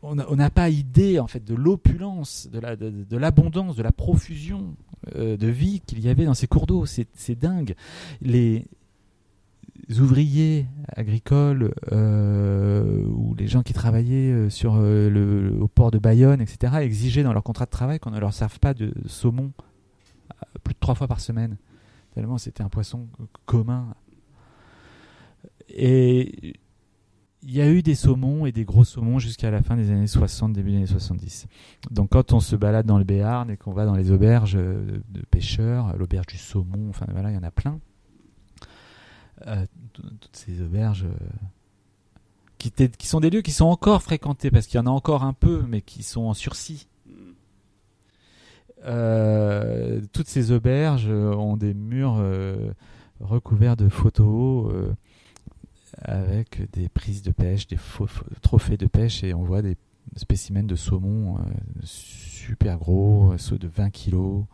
B: on n'a pas idée en fait de l'opulence, de l'abondance, de, la profusion euh, de vie qu'il y avait dans ces cours d'eau. C'est dingue. Les, ouvriers agricoles euh, ou les gens qui travaillaient euh, sur euh, le, au port de Bayonne, etc., exigeaient dans leur contrat de travail qu'on ne leur serve pas de saumon plus de trois fois par semaine. Tellement c'était un poisson commun. Et il y a eu des saumons et des gros saumons jusqu'à la fin des années 60, début des années 70. Donc quand on se balade dans le Béarn et qu'on va dans les auberges de pêcheurs, l'auberge du saumon, enfin voilà, il y en a plein. Euh, toutes ces auberges euh, qui, qui, sont des lieux qui sont encore fréquentés parce qu'il y en a encore un peu, mais qui sont en sursis. Euh, toutes ces auberges ont des murs recouverts de photos avec des prises de pêche, des faux, trophées de pêche et on voit des spécimens de saumon super gros, ceux de 20 kilos.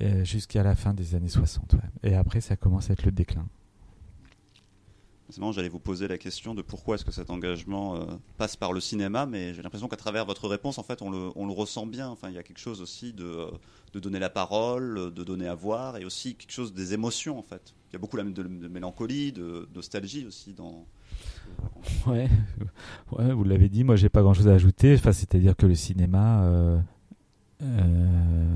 B: Euh, jusqu'à la fin des années 60. Et après, ça commence à être le déclin.
A: C'est j'allais vous poser la question de pourquoi est-ce que cet engagement euh, passe par le cinéma, mais j'ai l'impression qu'à travers votre réponse, en fait, on le, on le, ressent bien. Enfin, il y a quelque chose aussi de, de, donner la parole, de donner à voir, et aussi quelque chose des émotions, en fait. il y a beaucoup de, de mélancolie, de nostalgie aussi dans.
B: Ouais, [LAUGHS] ouais vous l'avez dit, moi j'ai pas grand chose à ajouter. Enfin, c'est-à-dire que le cinéma. Euh,
A: euh,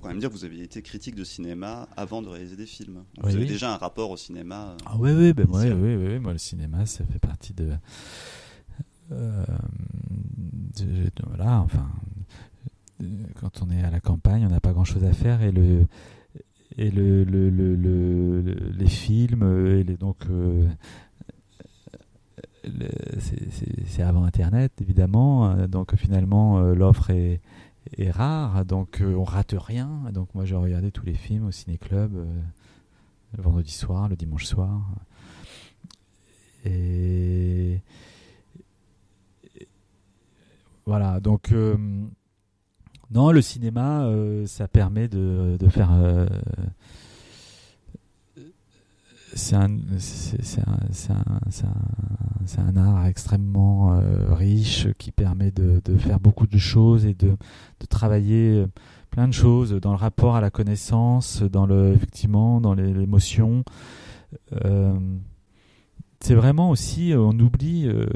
A: faut quand même dire que vous aviez été critique de cinéma avant de réaliser des films. vous avez déjà un rapport au cinéma.
B: Ah oui, oui, ben ouais, oui, oui, moi le cinéma, ça fait partie de. Euh, voilà, enfin, quand on est à la campagne, on n'a pas grand chose à faire et le et le, le, le, les films et les, donc c'est avant Internet, évidemment. Donc finalement, euh, l'offre est, est, rare, donc euh, on rate rien. Donc moi, j'ai regardé tous les films au ciné-club euh, le vendredi soir, le dimanche soir. Et, voilà, donc non, le cinéma, ça permet de, de faire c'est un, un, un, art extrêmement euh, riche qui permet de, de, faire beaucoup de choses et de, de, travailler plein de choses dans le rapport à la connaissance, dans le, effectivement, dans l'émotion. Euh, c'est vraiment aussi, on oublie, euh,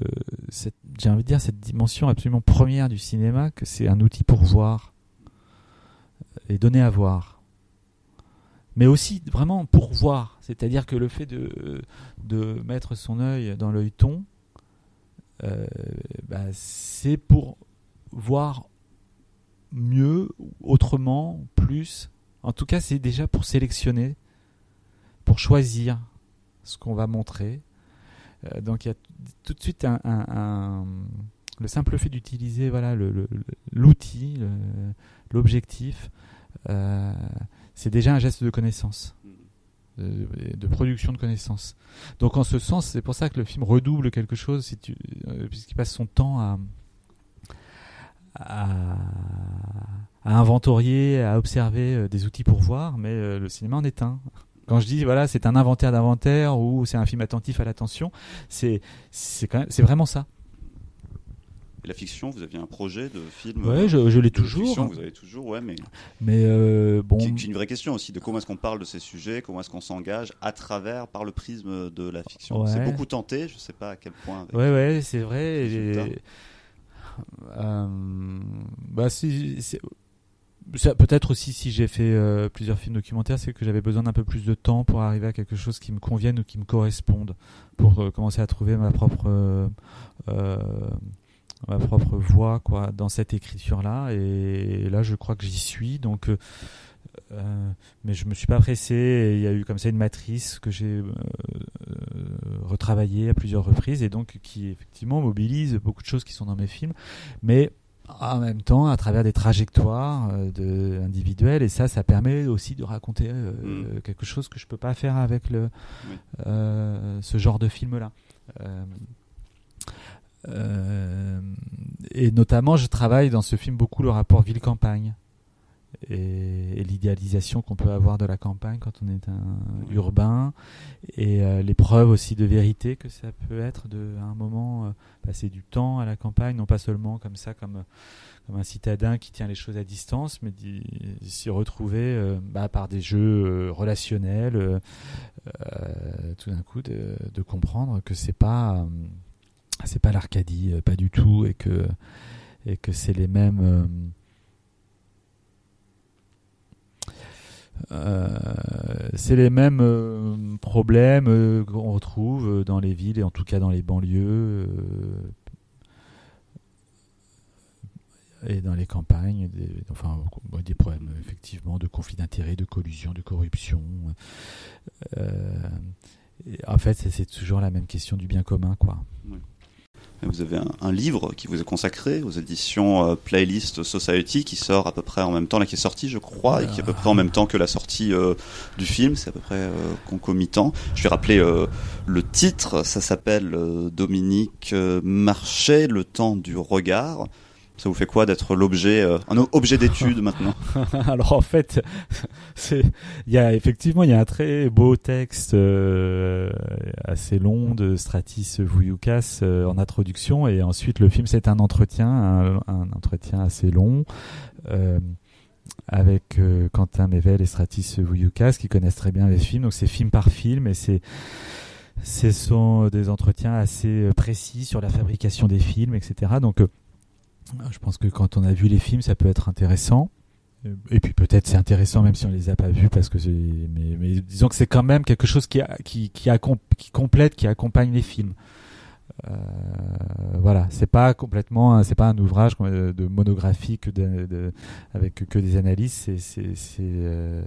B: j'ai envie de dire, cette dimension absolument première du cinéma, que c'est un outil pour voir et donner à voir mais aussi vraiment pour voir. C'est-à-dire que le fait de, de mettre son œil dans l'œil ton, euh, bah, c'est pour voir mieux, autrement, plus. En tout cas, c'est déjà pour sélectionner, pour choisir ce qu'on va montrer. Euh, donc il y a tout de suite le simple fait d'utiliser voilà l'outil, l'objectif. Euh, c'est déjà un geste de connaissance, de, production de connaissance. Donc en ce sens, c'est pour ça que le film redouble quelque chose, euh, puisqu'il passe son temps à, à, inventorier, à observer euh, des outils pour voir, mais euh, le cinéma en est un. Quand je dis voilà, c'est un inventaire d'inventaire ou c'est un film attentif à l'attention, c'est vraiment ça
A: la fiction, vous aviez un projet de film
B: Ouais, je, l'ai toujours.
A: Fiction, vous avez toujours, ouais, mais.
B: Mais euh, bon.
A: C'est une vraie question aussi de comment est-ce qu'on parle de ces sujets, comment est-ce qu'on s'engage à travers, par le prisme de la fiction. C'est beaucoup tenté, je ne sais pas à quel point.
B: ouais, ouais, c'est vrai. Euh, bah, peut-être aussi si j'ai fait euh, plusieurs films documentaires, c'est que j'avais besoin d'un peu plus de temps pour arriver à quelque chose qui me convienne ou qui me corresponde, pour commencer à trouver ma propre ma propre voix quoi dans cette écriture là et, là je crois que j'y suis donc euh, euh, mais je me suis pas pressé. Il y a eu comme ça une matrice que j'ai euh, retravaillée à plusieurs reprises et donc qui effectivement mobilise beaucoup de choses qui sont dans mes films mais en même temps à travers des trajectoires de, individuelles. Et ça ça permet aussi de raconter mm. quelque chose que je peux pas faire avec le ce genre de film là euh, et notamment, je travaille dans ce film beaucoup le rapport ville-campagne et, l'idéalisation qu'on peut avoir de la campagne quand on est un urbain et euh, les preuves aussi de vérité que ça peut être de à un moment euh, passer du temps à la campagne non pas seulement comme ça comme comme un citadin qui tient les choses à distance mais s'y retrouver bah, par des jeux relationnels tout d'un coup de, de, comprendre que c'est pas c'est pas l'Arcadie, euh, pas du tout, et que, et que c'est les mêmes. Euh, euh, c'est les mêmes problèmes qu'on retrouve dans les villes et en tout cas dans les banlieues et dans les campagnes, des, enfin des problèmes effectivement de conflit d'intérêts, de collusion, de corruption. en fait, c'est toujours la même question du bien commun, quoi.
A: Vous avez un, livre qui vous est consacré aux éditions euh, Playlist Society qui sort à peu près en même temps, là qui est sorti je crois, et qui est à peu près en même temps que la sortie euh, du film, c'est à peu près euh, concomitant. Je vais rappeler le titre, ça s'appelle Dominique Marchais, Le temps du regard. Ça vous fait quoi d'être l'objet, euh, un objet d'étude [LAUGHS] maintenant?
B: Alors en fait, [LAUGHS] c'est, il y a effectivement il y a un très beau texte euh, assez long de Stratis Vouyoukas euh, en introduction et ensuite le film c'est un entretien, un, entretien assez long avec Quentin Mével et Stratis Vouyoukas qui connaissent très bien les films. Donc c'est film par film et c'est ce sont des entretiens assez précis sur la fabrication des films, etc. Donc je pense que quand on a vu les films, ça peut être intéressant. Et puis peut-être c'est intéressant même si on les a pas vus parce que mais, disons que c'est quand même quelque chose qui complète qui accompagne les films. Euh, voilà, c'est pas complètement c'est pas un ouvrage de monographique de, de, avec que des analyses, euh,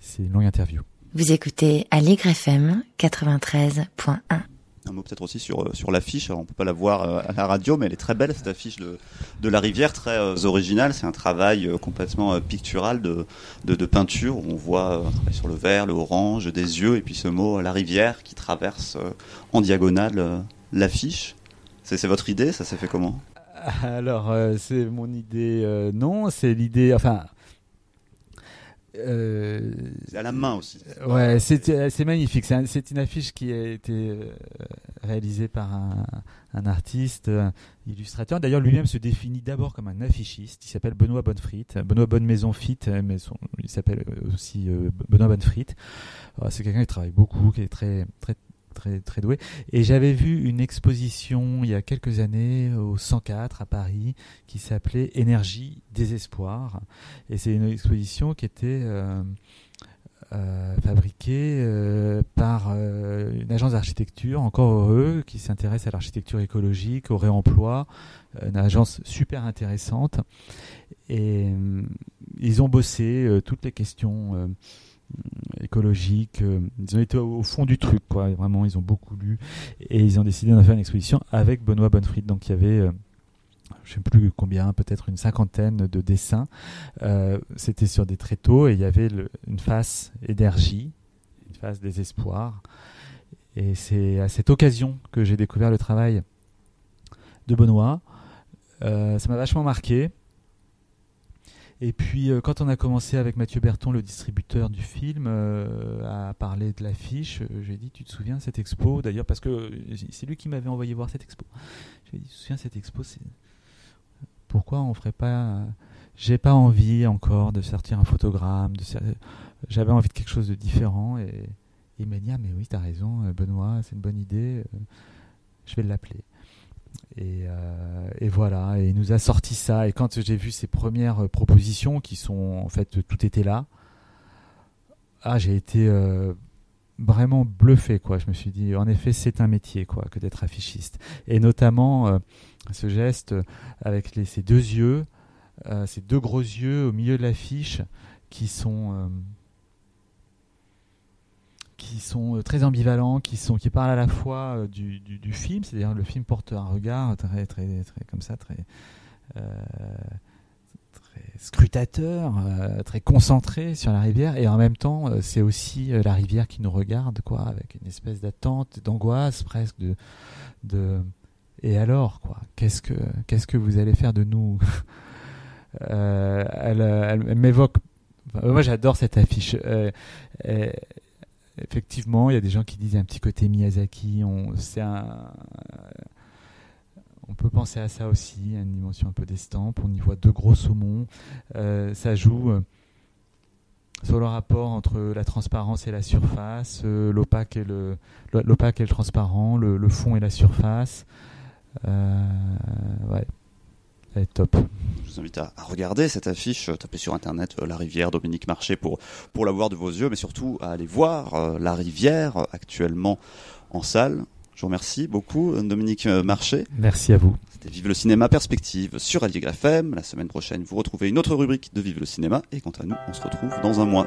B: c'est une longue interview.
C: Vous écoutez Allegre FM 93.1.
A: Un mot peut-être aussi sur, euh, sur l'affiche. On peut pas la voir euh, à la radio, mais elle est très belle cette affiche de, de la rivière, très euh, originale. C'est un travail complètement pictural de, de, peinture. Où on voit sur le vert, le orange, des yeux, et puis ce mot la rivière qui traverse en diagonale l'affiche. C'est votre idée? Ça s'est fait comment?
B: Alors c'est mon idée. non, c'est l'idée. Enfin
A: euh, c'est à la main aussi.
B: Ouais, c'est magnifique. C'est une affiche qui a été euh, réalisée par un, un artiste, un illustrateur. D'ailleurs, lui-même se définit d'abord comme un affichiste. Il s'appelle Benoît Bonnefrit. Benoît Bonne Maison Fit, mais il s'appelle aussi euh, Benoît Bonnefrit. C'est quelqu'un qui travaille beaucoup, qui est très très très doué. Et j'avais vu une exposition il y a quelques années au 104 à Paris qui s'appelait Énergie désespoir. Et c'est une exposition qui était euh, euh, fabriquée euh, par une agence d'architecture, encore heureux, qui s'intéresse à l'architecture écologique, au réemploi, une agence super intéressante. Et ils ont bossé toutes les questions écologique. Euh, ils ont été au, fond du truc, quoi. Vraiment, ils ont beaucoup lu et ils ont décidé d'en faire une exposition avec Benoît Bonnefried. Donc il y avait euh, je sais plus combien, peut-être une cinquantaine de dessins. C'était sur des tréteaux et il y avait une face énergie, une face désespoir. Et c'est à cette occasion que j'ai découvert le travail de Benoît. ça m'a vachement marqué. Et puis, euh, quand on a commencé avec Mathieu Berton, le distributeur du film, euh, à parler de l'affiche, euh, j'ai dit Tu te souviens cette expo? D'ailleurs, parce que c'est lui qui m'avait envoyé voir cette expo. J'ai dit Tu te souviens cette expo? Pourquoi on ferait pas. J'ai pas envie encore de sortir un photogramme. De... J'avais envie de quelque chose de différent. Et, il m'a dit ah, mais oui, tu as raison, Benoît, c'est une bonne idée. Je vais l'appeler. Euh, et, voilà, il nous a sorti ça. Et quand j'ai vu ces premières propositions, qui sont en fait tout était là, ah, j'ai été euh, vraiment bluffé, quoi. Je me suis dit, en effet, c'est un métier, quoi, que d'être affichiste. Et notamment euh, ce geste avec les, deux yeux, ces deux gros yeux au milieu de l'affiche, qui sont qui sont euh, très ambivalents, qui sont qui parlent à la fois euh, du, film, c'est-à-dire le film porte un regard très très très comme ça très euh, scrutateur, très concentré sur la rivière, et en même temps c'est aussi la rivière qui nous regarde quoi, avec une espèce d'attente, d'angoisse presque de de et alors quoi, qu'est-ce que qu'est-ce que vous allez faire de nous? [LAUGHS] Elle, elle, m'évoque moi j'adore cette affiche effectivement, il y a des gens qui disent un petit côté Miyazaki. On, peut penser à ça aussi, à une dimension un peu d'estampe. On y voit deux gros saumons. Euh, ça joue euh, sur le rapport entre la transparence et la surface, euh, l'opaque et le et le transparent, le, fond et la surface. Elle est top.
A: Je vous invite à, regarder cette affiche, euh, tapez sur internet euh, La Rivière, Dominique Marché pour, pour la voir de vos yeux, mais surtout à aller voir euh, La Rivière actuellement en salle. Je vous remercie beaucoup, Dominique Marché.
B: Merci à vous.
A: C'était Vive le cinéma perspective sur Allier FM. La semaine prochaine, vous retrouvez une autre rubrique de Vive le cinéma. Et quant à nous, on se retrouve dans un mois.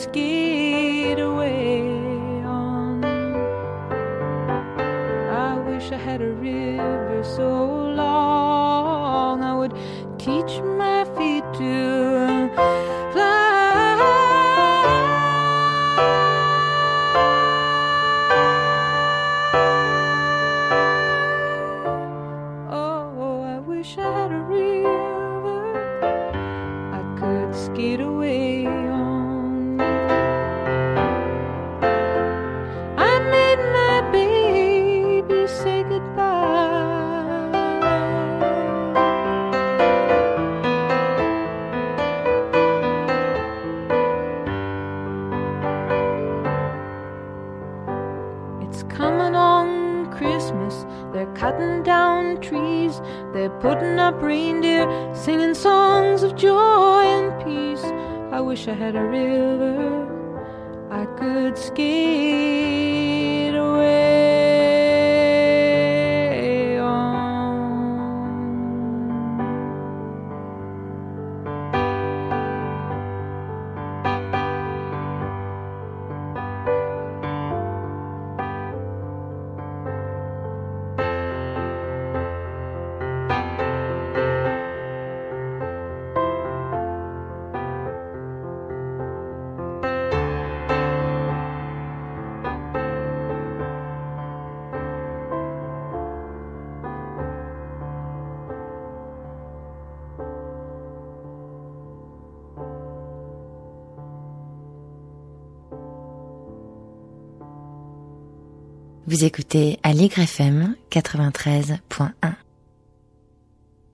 D: skin.
C: Vous écoutez Allegre FM 93.1.